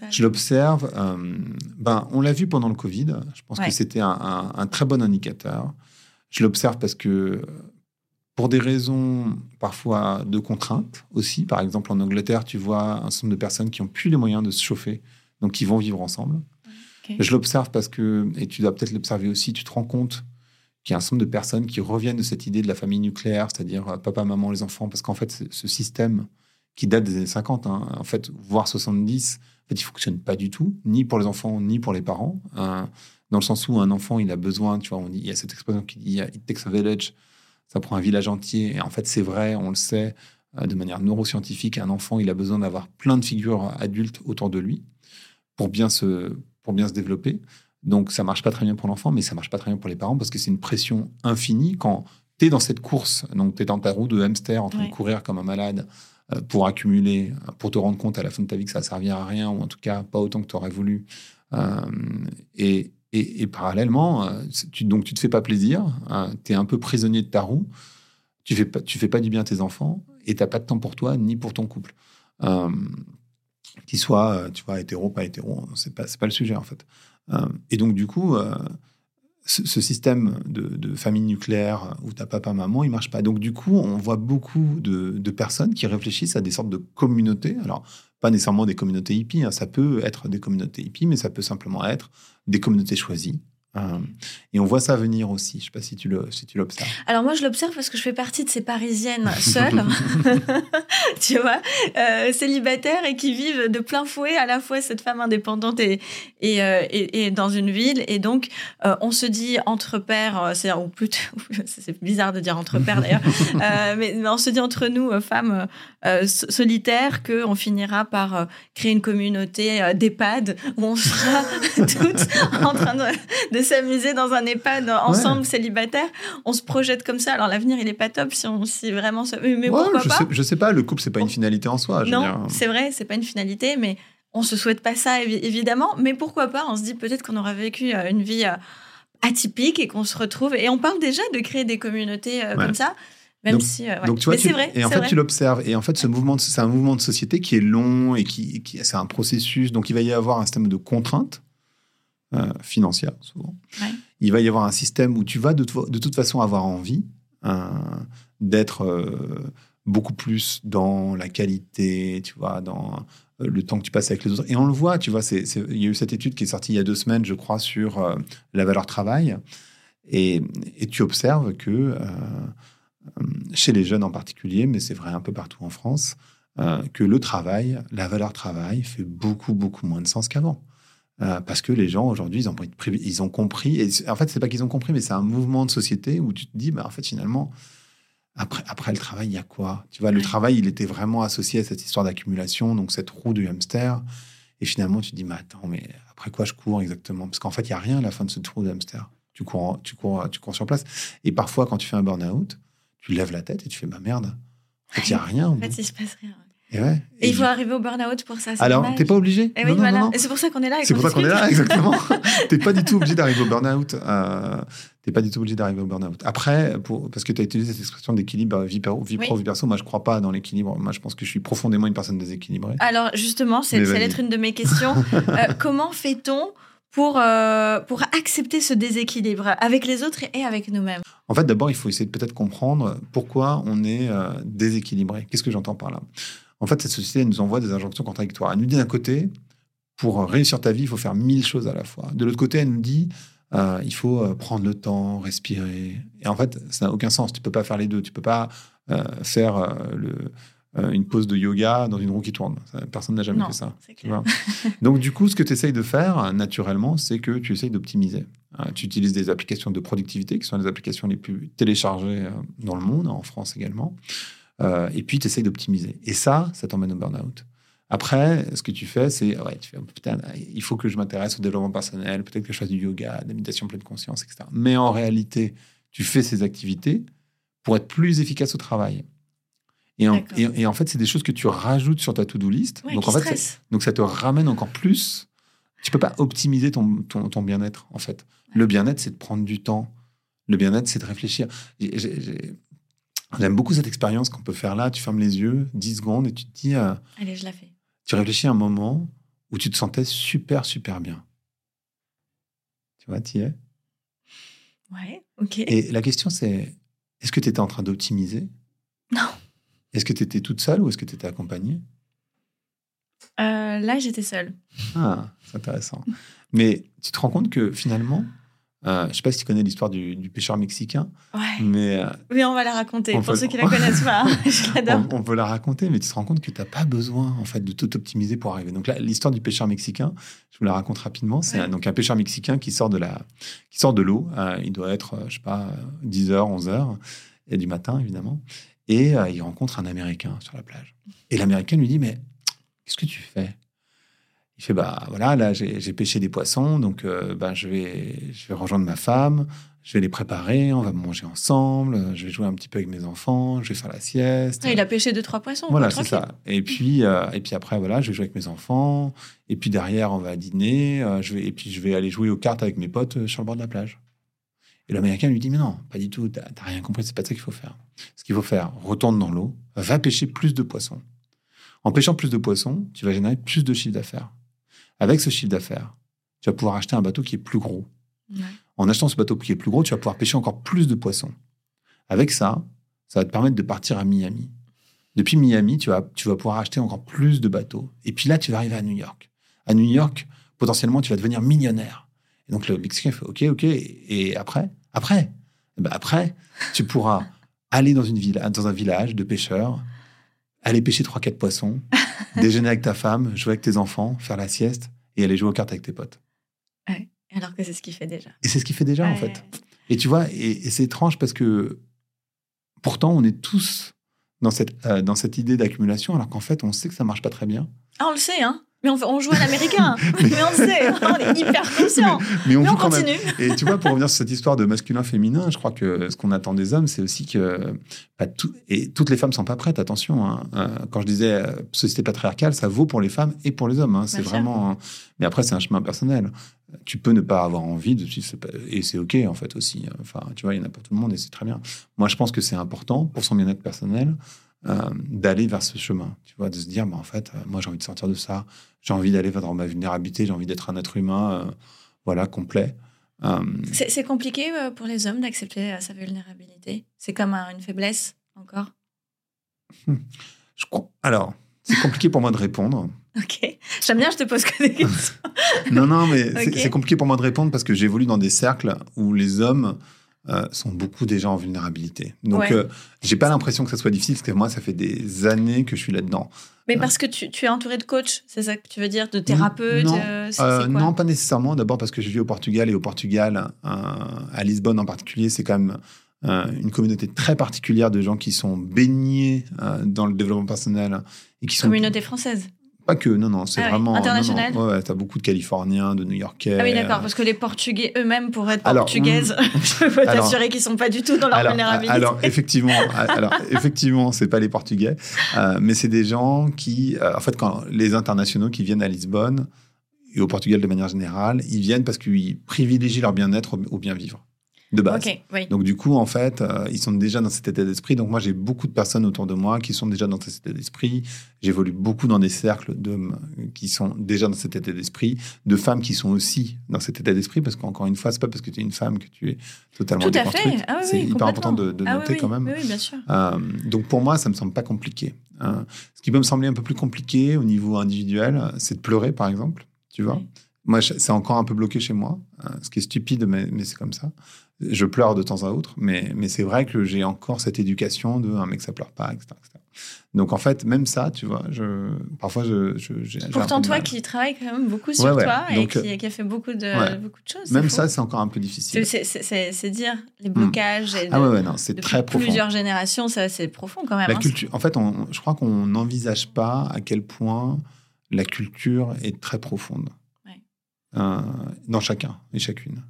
Speaker 2: Je, l'observe. Euh, ben, on l'a vu pendant le Covid. Je pense que c'était un, très bon indicateur. Je l'observe parce que, pour des raisons parfois de contraintes aussi, par exemple en Angleterre, tu vois un certain nombre de personnes qui n'ont plus les moyens de se chauffer, donc qui vont vivre ensemble. Je l'observe parce que, et tu dois peut-être l'observer aussi, tu te rends compte qu'il y a un certain nombre de personnes qui reviennent de cette idée de la famille nucléaire, c'est-à-dire euh, papa, maman, les enfants, parce qu'en fait, ce système qui date des années 50, hein, en fait, voire 70, en fait, il fonctionne pas du tout, ni pour les enfants, ni pour les parents. Hein, dans le sens où un enfant, il a besoin, tu vois, on dit, il y a cette expression qui dit It takes a village, ça prend un village entier. Et en fait, c'est vrai, on le sait euh, de manière neuroscientifique, un enfant, il a besoin d'avoir plein de figures adultes autour de lui pour bien se, pour bien se développer. Donc ça marche pas très bien pour l'enfant, mais ça marche pas très bien pour les parents parce que c'est une pression infinie quand tu es dans cette course, donc tu es dans ta roue de hamster en train de courir comme un malade euh, pour accumuler, pour te rendre compte à la fin de ta vie que ça ne servira à rien, ou en tout cas pas autant que tu aurais voulu. Euh, et, parallèlement, euh, tu, donc tu te fais pas plaisir, tu es un peu prisonnier de ta roue, tu fais pas, fais pas du bien à tes enfants, et tu n'as pas de temps pour toi ni pour ton couple. Qu'il soit, tu vois, hétéro, pas hétéro, c'est pas, pas le sujet en fait. Euh, et donc, du coup, euh, ce, système de, famille nucléaire où t'as papa, maman, il marche pas. Donc, du coup, on voit beaucoup de, personnes qui réfléchissent à des sortes de communautés. Alors, pas nécessairement des communautés hippies, hein. ça peut être des communautés hippies, mais ça peut simplement être des communautés choisies euh, et on voit ça venir aussi. Je ne sais pas si tu le, si tu l'observes.
Speaker 1: Alors moi, je l'observe parce que je fais partie de ces Parisiennes seules, tu vois, euh, célibataires et qui vivent de plein fouet à la fois cette femme indépendante et et, euh, et, dans une ville. Et donc, on se dit entre pères, c'est ou plutôt, c'est bizarre de dire entre pères d'ailleurs, mais, mais, on se dit entre nous, femmes solitaires, que on finira par créer une communauté d'EHPAD où on sera toutes en train de, de s'amuser dans un EHPAD ensemble, célibataire. On se projette comme ça. Alors l'avenir, il est pas top si on si vraiment. Se... Mais pourquoi
Speaker 2: je
Speaker 1: pas
Speaker 2: sais, Je sais pas. Le couple, c'est pas une finalité en soi.
Speaker 1: non, c'est vrai, c'est pas une finalité, mais on se souhaite pas ça évidemment. Mais pourquoi pas On se dit peut-être qu'on aura vécu euh, une vie euh, atypique et qu'on se retrouve. Et on parle déjà de créer des communautés euh, comme ça. Même si,
Speaker 2: donc tu vois, c'est vrai. Et en fait, tu l'observes. Et en fait, ce mouvement, c'est un mouvement de société qui est long et qui, qui c'est un processus. Donc, il va y avoir un système de contraintes euh, financière, souvent. Il va y avoir un système où tu vas de, de toute façon avoir envie euh, d'être euh, beaucoup plus dans la qualité, tu vois, dans le temps que tu passes avec les autres. Et on le voit, tu vois, il y a eu cette étude qui est sortie il y a deux semaines, je crois, sur la valeur travail. Et, et, tu observes que chez les jeunes en particulier, mais c'est vrai un peu partout en France, que le travail, la valeur travail fait beaucoup, beaucoup moins de sens qu'avant. Euh, parce que les gens aujourd'hui, ils ont, ils ont compris. Et en fait, c'est pas qu'ils ont compris, mais c'est un mouvement de société où tu te dis, bah, en fait, finalement, après, après le travail, il y a quoi? Tu vois, le travail, il était vraiment associé à cette histoire d'accumulation, donc cette roue du hamster. Et finalement, tu te dis, mais attends, mais après quoi je cours exactement? Parce qu'en fait, il y a rien à la fin de cette roue du hamster. Tu cours, tu cours, tu cours sur place. Et parfois, quand tu fais un burn-out, tu lèves la tête et tu fais, bah merde. En fait, il n'y a rien.
Speaker 1: En fait, il se passe rien.
Speaker 2: Et, ouais.
Speaker 1: Et, il faut arriver au burn-out pour ça.
Speaker 2: Alors, t'es pas obligé.
Speaker 1: Et, oui, voilà. et c'est pour ça qu'on est là.
Speaker 2: C'est pour ça qu'on est là, exactement. t'es pas du tout obligé d'arriver au burn-out. Euh, t'es pas du tout obligé d'arriver au burn-out. Après, pour, parce que tu as utilisé cette expression d'équilibre vie, pro, vie pro, vie perso, moi je crois pas dans l'équilibre. Moi je pense que je suis profondément une personne déséquilibrée.
Speaker 1: Alors justement, c'est l'être une de mes questions. Euh, comment fait-on pour, euh, pour accepter ce déséquilibre avec les autres et avec nous-mêmes?
Speaker 2: En fait, d'abord, il faut essayer de peut-être comprendre pourquoi on est euh, déséquilibré. Qu'est-ce que j'entends par là? En fait, cette société nous envoie des injonctions contradictoires. Elle nous dit d'un côté, pour réussir ta vie, il faut faire mille choses à la fois. De l'autre côté, elle nous dit, euh, il faut prendre le temps, respirer. Et en fait, ça n'a aucun sens. Tu peux pas faire les deux. Tu peux pas faire le euh, une pause de yoga dans une roue qui tourne. Personne n'a jamais fait ça. Donc, du coup, ce que tu essayes de faire, naturellement, c'est que tu essayes d'optimiser. Euh, tu utilises des applications de productivité, qui sont les applications les plus téléchargées euh, dans le monde, en France également. Et puis, tu essayes d'optimiser. Et ça, ça t'emmène au burn-out. Après, ce que tu fais, c'est ouais, tu fais, putain, il faut que je m'intéresse au développement personnel, peut-être que je fasse du yoga, de la méditation pleine conscience, etc. Mais en réalité, tu fais ces activités pour être plus efficace au travail. Et en, fait, c'est des choses que tu rajoutes sur ta to-do list. donc, en fait, donc, ça te ramène encore plus. Tu peux pas optimiser ton, ton, bien-être, en fait. Le bien-être, c'est de prendre du temps. Le bien-être, c'est de réfléchir. J'aime beaucoup cette expérience qu'on peut faire là. Tu fermes les yeux 10 secondes et tu te dis. Euh,
Speaker 1: Allez, je la fais.
Speaker 2: Tu réfléchis à un moment où tu te sentais super, super bien. Tu vois, tu y es?
Speaker 1: Ouais, ok.
Speaker 2: Et la question, c'est est-ce que tu étais en train d'optimiser?
Speaker 1: Non.
Speaker 2: Est-ce que tu étais toute seule ou est-ce que tu étais accompagnée?
Speaker 1: Euh, Là, j'étais seule.
Speaker 2: Ah, c'est intéressant. Mais tu te rends compte que finalement, euh, je ne sais pas si tu connais l'histoire du, pêcheur mexicain.
Speaker 1: Ouais.
Speaker 2: Mais,
Speaker 1: euh, on va la raconter. Pour ceux qui ne la connaissent pas, je l'adore.
Speaker 2: On, peut la raconter, mais tu te rends compte que tu n'as pas besoin en fait, de tout optimiser pour arriver. Donc là, l'histoire du pêcheur mexicain, je vous la raconte rapidement. C'est un, donc un pêcheur mexicain qui sort de, la, qui sort de l'eau. il doit être, je sais pas, 10h, 11h, et du matin, évidemment. Et euh, il rencontre un Américain sur la plage. Et l'Américain lui dit, mais qu'est-ce que tu fais? Il fait, bah voilà, là j'ai pêché des poissons, donc euh, bah, je, vais, je vais rejoindre ma femme, je vais les préparer, on va manger ensemble, je vais jouer un petit peu avec mes enfants, je vais faire la sieste.
Speaker 1: Ah, il a pêché deux, trois poissons.
Speaker 2: Voilà, c'est ça. Et puis, euh, et puis après, voilà, je vais jouer avec mes enfants. Et puis derrière, on va dîner. je vais, et puis je vais aller jouer aux cartes avec mes potes sur le bord de la plage. Et l'Américain lui dit, mais non, pas du tout, t'as rien compris, c'est pas ça qu'il faut faire. Ce qu'il faut faire, retourne dans l'eau, va pêcher plus de poissons. En pêchant plus de poissons, tu vas générer plus de chiffre d'affaires. Avec ce chiffre d'affaires, tu vas pouvoir acheter un bateau qui est plus gros. En achetant ce bateau qui est plus gros, tu vas pouvoir pêcher encore plus de poissons. Avec ça, ça va te permettre de partir à Miami. Depuis Miami, tu vas, tu vas pouvoir acheter encore plus de bateaux. Et puis là, tu vas arriver à New York. À New York, potentiellement, tu vas devenir millionnaire. Et donc le Mexicain fait OK, OK. Et après, après, eh ben après, tu pourras aller dans, une ville, dans un village de pêcheurs, aller pêcher trois, quatre poissons, déjeuner avec ta femme, jouer avec tes enfants, faire la sieste et aller jouer aux cartes avec tes potes.
Speaker 1: Ouais. Alors que c'est ce qu'il fait déjà.
Speaker 2: Et c'est ce qu'il fait déjà, en fait. Et tu vois, et, c'est étrange parce que pourtant, on est tous dans cette, euh, dans cette idée d'accumulation, alors qu'en fait, on sait que ça marche pas très bien.
Speaker 1: Ah, on le sait, hein mais on, joue à l'américain. mais, on sait, on est hyper conscient. Mais, on, continue.
Speaker 2: Et tu vois, pour revenir sur cette histoire de masculin-féminin, je crois que ce qu'on attend des hommes, c'est aussi que. Bah, tout, et toutes les femmes sont pas prêtes, attention. Hein. Euh, quand je disais euh, société patriarcale, ça vaut pour les femmes et pour les hommes. Hein. C'est vraiment. Mais après, c'est un chemin personnel. Tu peux ne pas avoir envie de et c'est ok en fait aussi. Enfin, tu vois, il y en a pour tout le monde et c'est très bien. Moi, je pense que c'est important pour son bien-être personnel euh, d'aller vers ce chemin, tu vois, de se dire, bah, en fait, euh, moi j'ai envie de sortir de ça, j'ai envie d'aller vers ma vulnérabilité, j'ai envie d'être un être humain, euh, voilà, complet.
Speaker 1: C'est compliqué pour les hommes d'accepter sa vulnérabilité? C'est comme une faiblesse encore?
Speaker 2: Hmm. Je. Alors, c'est compliqué pour moi de répondre.
Speaker 1: Ok. J'aime bien, je te pose que des questions.
Speaker 2: non, non, mais c'est compliqué pour moi de répondre parce que j'évolue dans des cercles où les hommes euh, sont beaucoup déjà en vulnérabilité. Donc, euh, j'ai pas l'impression que ça soit difficile, parce que moi, ça fait des années que je suis là-dedans.
Speaker 1: Mais euh, parce que tu, es entouré de coachs, c'est ça que tu veux dire, de thérapeutes
Speaker 2: Non, non pas nécessairement. D'abord parce que je vis au Portugal, et au Portugal, à Lisbonne en particulier, c'est quand même une communauté très particulière de gens qui sont baignés dans le développement personnel.
Speaker 1: Et qui sont... Communauté française
Speaker 2: Pas que, non, non, c'est
Speaker 1: Ah oui,
Speaker 2: vraiment. non, non.
Speaker 1: international
Speaker 2: Ouais, t'as beaucoup de Californiens, de New-Yorkais.
Speaker 1: Ah oui, d'accord, parce que les Portugais eux-mêmes, pour être
Speaker 2: Alors,
Speaker 1: portugaises, je peux t'assurer qu'ils sont pas du tout dans leur
Speaker 2: alors,
Speaker 1: vulnérabilité.
Speaker 2: alors, effectivement, alors effectivement, c'est pas les Portugais, euh, mais c'est des gens qui, euh, en fait, quand les internationaux qui viennent à Lisbonne et au Portugal de manière générale, ils viennent parce qu'ils privilégient leur bien-être au, au bien vivre de base.
Speaker 1: oui.
Speaker 2: Donc du coup, en fait, euh, ils sont déjà dans cet état d'esprit. Donc moi, j'ai beaucoup de personnes autour de moi qui sont déjà dans cet état d'esprit. J'évolue beaucoup dans des cercles d'hommes qui sont déjà dans cet état d'esprit, de femmes qui sont aussi dans cet état d'esprit, parce qu'encore une fois, c'est pas parce que tu es une femme que tu es totalement
Speaker 1: Tout à
Speaker 2: déconstruite.
Speaker 1: fait. Ah oui,
Speaker 2: c'est hyper important de, de
Speaker 1: Ah
Speaker 2: noter
Speaker 1: oui,
Speaker 2: quand même.
Speaker 1: Oui, bien sûr.
Speaker 2: Euh, donc pour moi, ça me semble pas compliqué. Euh, ce qui peut me sembler un peu plus compliqué au niveau individuel, c'est de pleurer, par exemple. Tu vois, moi, c'est encore un peu bloqué chez moi, euh, ce qui est stupide, mais, mais c'est comme ça. Je pleure de temps à autre, mais, mais c'est vrai que j'ai encore cette éducation de un mec ça pleure pas, etc., etc. Donc en fait, même ça, tu vois, je, parfois je, je j'ai-
Speaker 1: Pourtant, toi qui travailles quand même beaucoup sur
Speaker 2: Ouais, ouais.
Speaker 1: toi
Speaker 2: Donc,
Speaker 1: et qui, qui a fait beaucoup de,
Speaker 2: ouais.
Speaker 1: beaucoup de choses.
Speaker 2: même ça, c'est encore un peu difficile.
Speaker 1: c'est- c'est c'est- c'est dire les blocages et
Speaker 2: Ah
Speaker 1: de-
Speaker 2: ouais, ouais, non, c'est très profond.
Speaker 1: plusieurs générations, ça c'est profond quand même.
Speaker 2: La
Speaker 1: hein.
Speaker 2: culture, en fait, on, je crois qu'on n'envisage pas à quel point la culture est très profonde. Euh, dans chacun et chacune.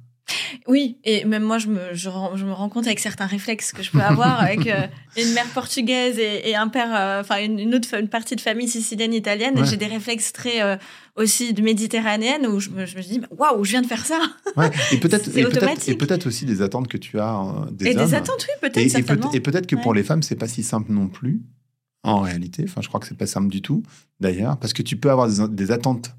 Speaker 1: Oui, et même moi, je me, je, me rends compte avec certains réflexes que je peux avoir avec euh, une mère portugaise et, et un père, euh, enfin une, une autre une partie de famille sicilienne italienne.
Speaker 2: Ouais.
Speaker 1: J'ai des réflexes très euh, aussi de méditerranéenne où je me, je me dis waouh, je viens de faire ça.
Speaker 2: Ouais. Et peut-être et aussi des attentes que tu as des
Speaker 1: et
Speaker 2: hommes.
Speaker 1: des attentes, oui, peut-être
Speaker 2: Et, peut- peut-être que pour les femmes, c'est pas si simple non plus. En réalité, enfin, je crois que c'est pas simple du tout. D'ailleurs, parce que tu peux avoir des, des attentes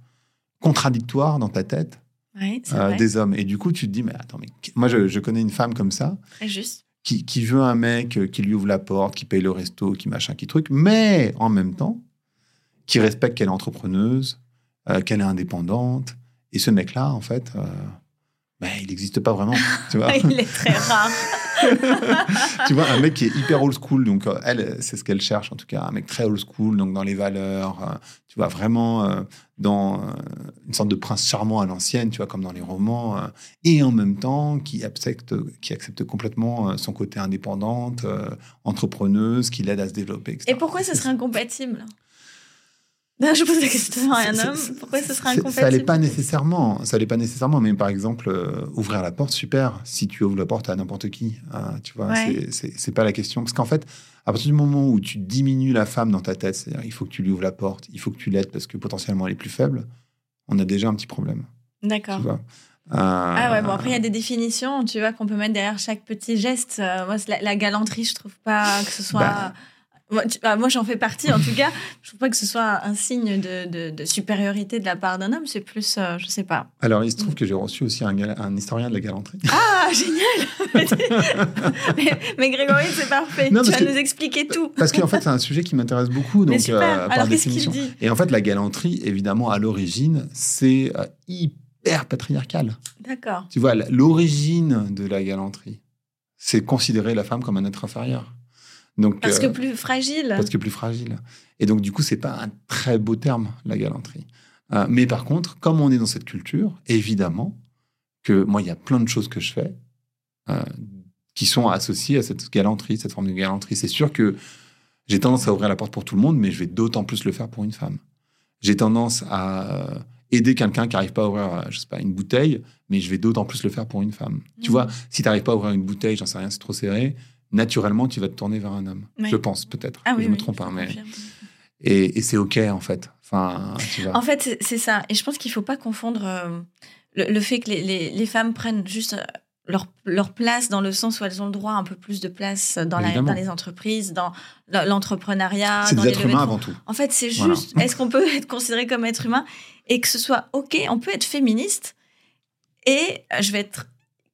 Speaker 2: contradictoires dans ta tête
Speaker 1: Ouais,
Speaker 2: euh, des hommes. Et du coup, tu te dis, mais attends, mais moi, je, je connais une femme comme ça.
Speaker 1: très juste.
Speaker 2: qui, qui veut un mec euh, qui lui ouvre la porte, qui paye le resto, qui machin, qui truc, mais en même temps, qui respecte qu'elle est entrepreneuse, euh, qu'elle est indépendante. Et ce mec-là, en fait, ben, il n'existe pas vraiment. Tu vois,
Speaker 1: Il est très rare.
Speaker 2: tu vois, un mec qui est hyper old school, donc euh, elle, c'est ce qu'elle cherche en tout cas, un mec très old school, donc dans les valeurs, euh, tu vois, vraiment euh, dans une sorte de prince charmant à l'ancienne, tu vois, comme dans les romans, et en même temps qui accepte, qui accepte complètement son côté indépendante, entrepreneuse, qui l'aide à se développer, etc.
Speaker 1: Et pourquoi ce serait incompatible? Je pose la question à un homme. Pourquoi ce serait incompatible
Speaker 2: Ça l'est pas nécessairement. Ça l'est pas nécessairement. Mais par exemple, euh, ouvrir la porte, super. Si tu ouvres la porte à n'importe qui, hein, tu vois,
Speaker 1: Ouais.
Speaker 2: c'est- pas la question. Parce qu'en fait, à partir du moment où tu diminues la femme dans ta tête, c'est-à-dire il faut que tu lui ouvres la porte, il faut que tu l'aides parce que potentiellement elle est plus faible, on a déjà un petit problème.
Speaker 1: D'accord.
Speaker 2: Vois.
Speaker 1: Ah ouais, bon,
Speaker 2: Euh,
Speaker 1: après, il y a des définitions, tu vois, qu'on peut mettre derrière chaque petit geste. Euh, moi, la, la galanterie, je trouve pas que ce soit.
Speaker 2: Bah.
Speaker 1: Moi, tu- ah, moi, j'en fais partie, en tout cas. Je trouve pas que ce soit un signe de, de- de supériorité de la part d'un homme. C'est plus, euh, je sais pas.
Speaker 2: Alors, il se trouve que j'ai reçu aussi un, un historien de la galanterie.
Speaker 1: Ah, génial mais, mais Grégory, c'est parfait.
Speaker 2: Non,
Speaker 1: tu vas
Speaker 2: que-
Speaker 1: nous expliquer tout.
Speaker 2: Parce qu'en fait, c'est un sujet qui m'intéresse beaucoup. Donc,
Speaker 1: mais super.
Speaker 2: euh, par
Speaker 1: Alors, qu'est-ce qu'il
Speaker 2: définition.
Speaker 1: dit
Speaker 2: Et en fait, la galanterie, évidemment, à l'origine, c'est euh, hyper patriarcal.
Speaker 1: D'accord.
Speaker 2: Tu vois, l'origine de la galanterie, c'est considérer la femme comme un être inférieur. Donc,
Speaker 1: Parce que
Speaker 2: euh,
Speaker 1: plus fragile.
Speaker 2: parce que plus fragile. Et donc, du coup, c'est pas un très beau terme, la galanterie. Euh, mais par contre, comme on est dans cette culture, évidemment que moi, il y a plein de choses que je fais euh, qui sont associées à cette galanterie, cette forme de galanterie. C'est sûr que j'ai tendance à ouvrir la porte pour tout le monde, mais je vais d'autant plus le faire pour une femme. J'ai tendance à aider quelqu'un qui n'arrive pas à ouvrir, je sais pas, une bouteille, mais je vais d'autant plus le faire pour une femme. Tu
Speaker 1: Mhm.
Speaker 2: vois, si tu n'arrives pas à ouvrir une bouteille, j'en sais rien, c'est trop serré, naturellement, tu vas te tourner vers un homme.
Speaker 1: Oui.
Speaker 2: Je pense, peut-être.
Speaker 1: Ah oui,
Speaker 2: je me
Speaker 1: oui,
Speaker 2: trompe,
Speaker 1: je
Speaker 2: hein, mais... Et, et c'est OK, en fait. Enfin, tu vois.
Speaker 1: En fait, c'est- ça. Et je pense qu'il faut pas confondre euh, le, le fait que les, les- les femmes prennent juste euh, leur, leur place dans le sens où elles ont le droit à un peu plus de place dans, la, dans les entreprises, dans l'entrepreneuriat,
Speaker 2: c'est
Speaker 1: dans
Speaker 2: des êtres humains avant tout.
Speaker 1: En fait, c'est
Speaker 2: Voilà.
Speaker 1: juste, est-ce qu'on peut être considéré comme être humain? Et que ce soit OK, on peut être féministe et euh, je vais être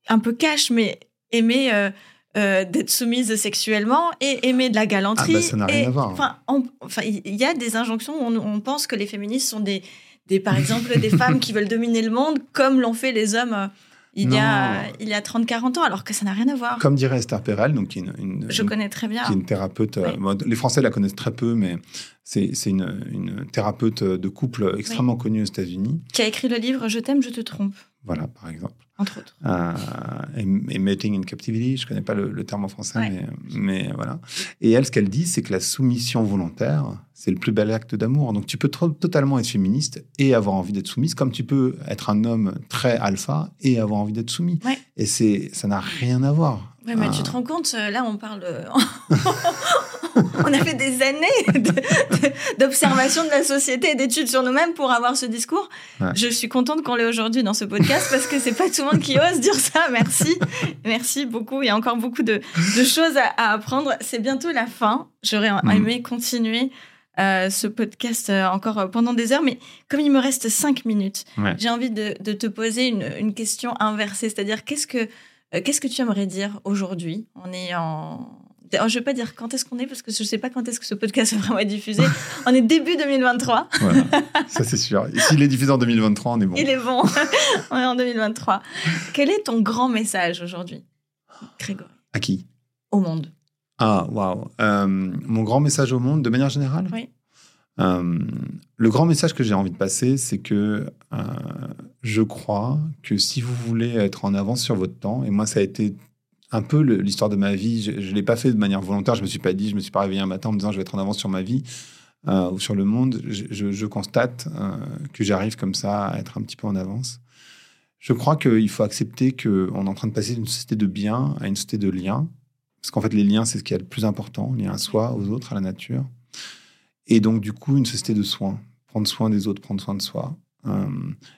Speaker 1: un peu cash, mais aimer euh, euh, d'être soumise sexuellement et aimer de la galanterie.
Speaker 2: Ah bah, ça n'a rien
Speaker 1: et-
Speaker 2: à voir.
Speaker 1: Enfin, il y a des injonctions où on, on pense que les féministes sont des, des par exemple, des femmes qui veulent dominer le monde comme l'ont fait les hommes euh, il y a, il y a 30-40 ans, alors que ça n'a rien à voir.
Speaker 2: Comme dirait Esther Perel, donc qui est une, une-
Speaker 1: Je
Speaker 2: une-
Speaker 1: connais très bien.
Speaker 2: qui est une thérapeute. euh,
Speaker 1: Oui.
Speaker 2: les Français la connaissent très peu, mais c'est c'est une, une thérapeute de couple extrêmement connue aux États-Unis.
Speaker 1: Qui a écrit le livre Je t'aime, je te trompe.
Speaker 2: Voilà, par exemple.
Speaker 1: Entre autres.
Speaker 2: Euh, et, Mating in Captivity, je connais pas le, terme en français,
Speaker 1: Ouais.
Speaker 2: mais, mais voilà. Et elle, ce qu'elle dit, c'est que la soumission volontaire, c'est le plus bel acte d'amour. Donc tu peux totalement être féministe et avoir envie d'être soumise, comme tu peux être un homme très alpha et avoir envie d'être soumis.
Speaker 1: Ouais.
Speaker 2: Et c'est, ça n'a rien à voir.
Speaker 1: Ouais, mais
Speaker 2: Ah.
Speaker 1: tu te rends compte, euh, là, on parle. euh, on a fait des années de- de- d'observation de, la société et d'études sur nous-mêmes pour avoir ce discours.
Speaker 2: Ouais.
Speaker 1: Je suis contente qu'on l'ait aujourd'hui dans ce podcast parce que c'est pas tout le monde qui ose dire ça. Merci. Merci beaucoup. Il y a encore beaucoup de, de choses à, à apprendre. C'est bientôt la fin. J'aurais
Speaker 2: Mhm.
Speaker 1: aimé continuer. euh, ce podcast euh, encore euh, pendant des heures, mais comme il me reste cinq minutes,
Speaker 2: Ouais.
Speaker 1: j'ai envie de, te poser une, une question inversée, c'est-à-dire qu'est-ce que Qu'est-ce que tu aimerais dire aujourd'hui? On est en. Alors, je ne vais pas dire quand est-ce qu'on est, parce que je ne sais pas quand est-ce que ce podcast va vraiment être diffusé. on est début 2023.
Speaker 2: Voilà. ça, c'est sûr. S'il est diffusé en 2023, on est bon.
Speaker 1: Il est bon. on est en 2023. Quel est ton grand message aujourd'hui, Grégory
Speaker 2: À qui?
Speaker 1: Au monde.
Speaker 2: Ah, waouh. Euh, mon grand message au monde, de manière générale?
Speaker 1: Oui.
Speaker 2: Euh, le grand message que j'ai envie de passer, c'est que euh, je crois que si vous voulez être en avance sur votre temps, et moi, ça a été un peu l'histoire de ma vie, je ne l'ai pas fait de manière volontaire, je me suis pas dit, je me suis pas réveillé un matin en me disant je vais être en avance sur ma vie euh, ou sur le monde. Je, constate euh, que j'arrive comme ça à être un petit peu en avance. Je crois qu'il faut accepter qu'on est en train de passer d'une société de biens à une société de liens. Parce qu'en fait, les liens, c'est ce qui est le plus important, lien à soi, aux autres, à la nature. Et donc, du coup, une société de soins. Prendre soin des autres, prendre soin de soi. Euh,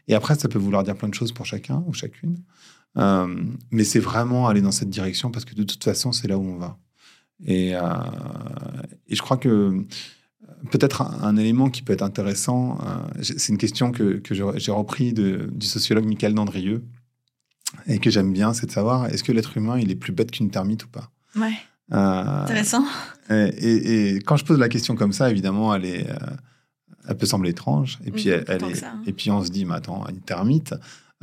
Speaker 2: et après, ça peut vouloir dire plein de choses pour chacun ou chacune. Euh, mais c'est vraiment aller dans cette direction parce que de toute façon, c'est là où on va. Et, euh, et je crois que peut-être un, un élément qui peut être intéressant, c'est une question que, j'ai repris de- du sociologue Michael Dandrieux et que j'aime bien, c'est de savoir est-ce que l'être humain, il est plus bête qu'une termite ou pas?
Speaker 1: Ouais,
Speaker 2: Euh,
Speaker 1: intéressant.
Speaker 2: et, et- et quand je pose la question comme ça, évidemment, elle, est, elle peut sembler étrange. Et puis,
Speaker 1: Oui,
Speaker 2: elle, est-
Speaker 1: ça, hein.
Speaker 2: et puis on se dit, mais attends, une termite.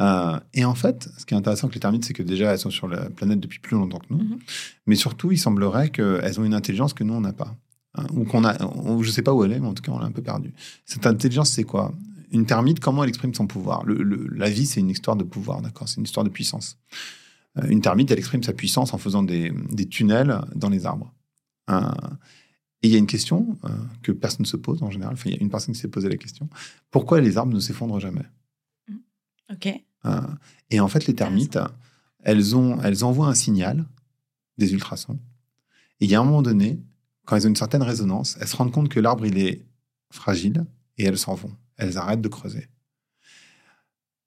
Speaker 2: Euh, et en fait, ce qui est intéressant avec les termites, c'est que déjà, elles sont sur la planète depuis plus longtemps que nous.
Speaker 1: Mhm.
Speaker 2: Mais surtout, il semblerait qu'elles ont une intelligence que nous, on n'a pas. Hein, ou qu'on a, je ne sais pas où elle est, mais en tout cas, on l'a un peu perdue. Cette intelligence, c'est quoi? Une termite, comment elle exprime son pouvoir? Le- le- La vie, c'est une histoire de pouvoir, d'accord? C'est une histoire de puissance. Euh, Une termite, elle exprime sa puissance en faisant des, des tunnels dans les arbres. Euh, et il y a une question euh, que personne ne se pose en général. Enfin, il y a une personne qui s'est posé la question. Pourquoi les arbres ne s'effondrent jamais
Speaker 1: Ok.
Speaker 2: Euh, Et en fait, les termites, elles, ont, elles envoient un signal, des ultrasons. Et il y a un moment donné, quand elles ont une certaine résonance, elles se rendent compte que l'arbre, il est fragile et elles s'en vont. Elles arrêtent de creuser.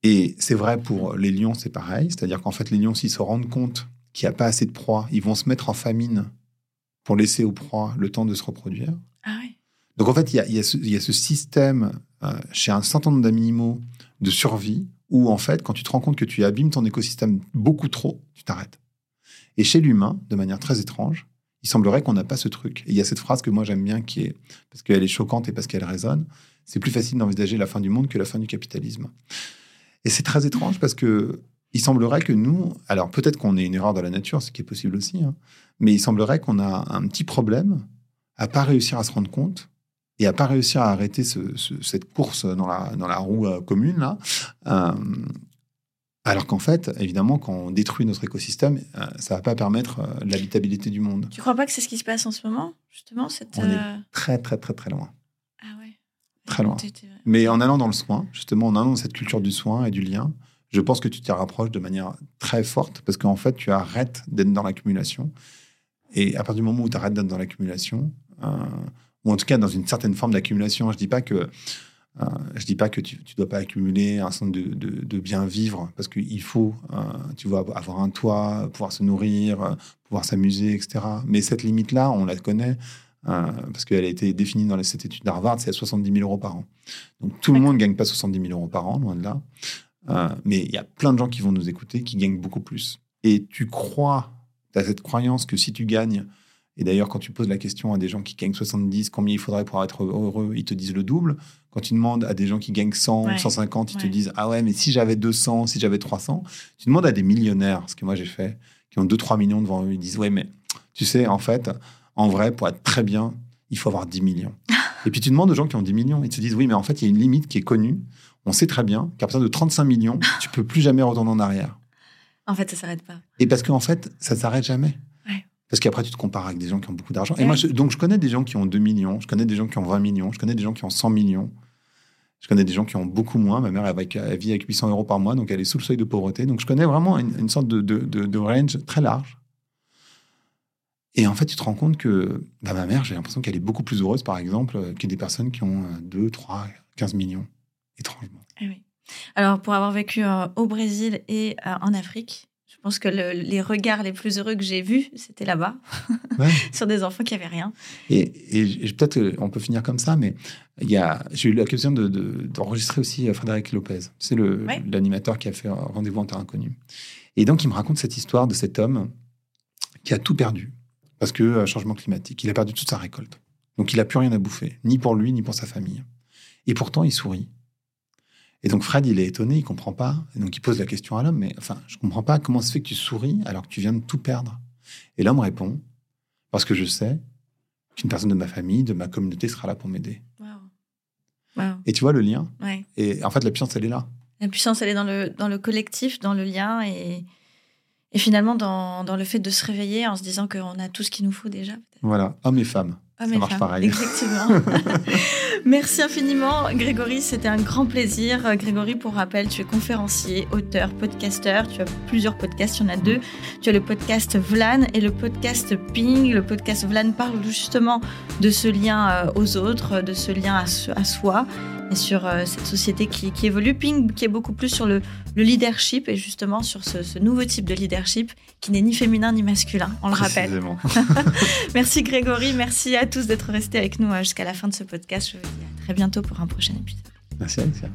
Speaker 2: Et c'est vrai pour les lions, c'est pareil. C'est-à-dire qu'en fait, les lions, s'ils se rendent compte qu'il n'y a pas assez de proie, ils vont se mettre en famine pour laisser aux proies le temps de se reproduire.
Speaker 1: Ah ouais.
Speaker 2: Donc en fait, il y a, il y a ce, il y a ce système euh, chez un certain nombre d'animaux de survie où en fait, quand tu te rends compte que tu abîmes ton écosystème beaucoup trop, tu t'arrêtes. Et chez l'humain, de manière très étrange, il semblerait qu'on n'a pas ce truc. Et il y a cette phrase que moi j'aime bien qui est, parce qu'elle est choquante et parce qu'elle résonne, c'est plus facile d'envisager la fin du monde que la fin du capitalisme. Et c'est très étrange parce que il semblerait que nous, alors peut-être qu'on est une erreur dans la nature, ce qui est possible aussi, hein, mais il semblerait qu'on a un petit problème à pas réussir à se rendre compte et à pas réussir à arrêter ce- ce- cette course dans la, dans la roue euh, commune là. Euh, alors qu'en fait, évidemment, quand on détruit notre écosystème, euh, ça va pas permettre euh, l'habitabilité du monde.
Speaker 1: Tu crois pas que c'est ce qui se passe en ce moment, justement cette,
Speaker 2: On est Très très très très loin.
Speaker 1: Ah ouais.
Speaker 2: Très loin. Mais en allant dans le soin, justement, en allant dans cette culture du soin et du lien, je pense que tu t'y rapproches de manière très forte parce qu'en fait, tu arrêtes d'être dans l'accumulation. Et à partir du moment où tu arrêtes d'être dans l'accumulation, euh, ou en tout cas dans une certaine forme d'accumulation, je dis pas que euh, je dis pas que tu, tu dois pas accumuler un certain de, de, de bien vivre parce qu'il faut, euh, tu vois, avoir un toit, pouvoir se nourrir, pouvoir s'amuser, etc. Mais cette limite-là, on la connaît euh, parce qu'elle a été définie dans cette étude d'Harvard, c'est à 70 000 euros par an. Donc tout le monde ne gagne pas 70 000 euros par an, loin de là. Euh, mais il y a plein de gens qui vont nous écouter qui gagnent beaucoup plus. Et tu crois, tu as cette croyance que si tu gagnes, et d'ailleurs quand tu poses la question à des gens qui gagnent 70, combien il faudrait pour être heureux, ils te disent le double. Quand tu demandes à des gens qui gagnent 100
Speaker 1: Ouais.
Speaker 2: ou 150, ils te disent ah ouais, mais si j'avais 200, si j'avais 300. Tu demandes à des millionnaires, ce que moi j'ai fait, qui ont 2-3 millions devant eux, ils disent ouais, mais tu sais, en fait, en vrai, pour être très bien, il faut avoir 10 millions. Et puis tu demandes aux gens qui ont 10 millions, ils te disent oui, mais en fait, il y a une limite qui est connue. On sait très bien qu'à partir de 35 millions, tu peux plus jamais retourner en arrière.
Speaker 1: En fait, ça s'arrête pas.
Speaker 2: Et parce qu'en fait, ça s'arrête jamais.
Speaker 1: Ouais.
Speaker 2: Parce qu'après, tu te compares avec des gens qui ont beaucoup d'argent. Et moi, je- donc, je connais des gens qui ont 2 millions, je connais des gens qui ont 20 millions, je connais des gens qui ont 100 millions. Je connais des gens qui ont beaucoup moins. Ma mère, elle, vit avec 800 euros par mois, donc elle est sous le seuil de pauvreté. Donc, je connais vraiment une, une sorte de, de, de- de range très large. Et en fait, tu te rends compte que bah, ma mère, j'ai l'impression qu'elle est beaucoup plus heureuse, par exemple, euh, que des personnes qui ont euh, 2, 3, 15 millions, étrangement.
Speaker 1: Oui. Alors, pour avoir vécu euh, au Brésil et euh, en Afrique, je pense que le- les regards les plus heureux que j'ai vus, c'était là-bas,
Speaker 2: Ouais.
Speaker 1: sur des enfants qui avaient rien.
Speaker 2: Et, peut-être euh, on peut finir comme ça, mais j'ai eu l'occasion de, de- d'enregistrer aussi Frédéric Lopez. C'est
Speaker 1: Ouais.
Speaker 2: l'animateur qui a fait Rendez-vous en terre inconnue. Et donc, il me raconte cette histoire de cet homme qui a tout perdu parce que euh, changement climatique. Il a perdu toute sa récolte. Donc, il n'a plus rien à bouffer, ni pour lui, ni pour sa famille. Et pourtant, il sourit. Et donc, Fred, il est étonné, il comprend pas. Et donc, il pose la question à l'homme, mais enfin, je comprends pas comment se fait que tu souris alors que tu viens de tout perdre. Et l'homme répond, parce que je sais qu'une personne de ma famille, de ma communauté sera là pour m'aider.
Speaker 1: Waouh. Waouh.
Speaker 2: Et tu vois le lien
Speaker 1: Ouais.
Speaker 2: Et en fait, la puissance, elle est là.
Speaker 1: La puissance, elle est dans le, dans le collectif, dans le lien et, et finalement dans, dans le fait de se réveiller en se disant qu'on a tout ce qu'il nous faut déjà.
Speaker 2: Voilà, hommes et femmes.
Speaker 1: Hommes
Speaker 2: Ça
Speaker 1: et
Speaker 2: marche
Speaker 1: femmes,
Speaker 2: pareil.
Speaker 1: Effectivement. Merci infiniment, Grégory. C'était un grand plaisir. Euh, Grégory, pour rappel, tu es conférencier, auteur, podcasteur. Tu as plusieurs podcasts, il y en a deux. Tu as le podcast Vlan et le podcast Ping. Le podcast Vlan parle justement de ce lien euh, aux autres, de ce lien à, so- à soi et sur euh, cette société qui, qui évolue. Ping, qui est beaucoup plus sur le, le leadership et justement sur ce, ce nouveau type de leadership qui n'est ni féminin ni masculin, on le rappelle. Merci Grégory, merci à tous d'être restés avec nous jusqu'à la fin de ce podcast. Je à très bientôt pour un prochain épisode.
Speaker 2: Merci Alexia.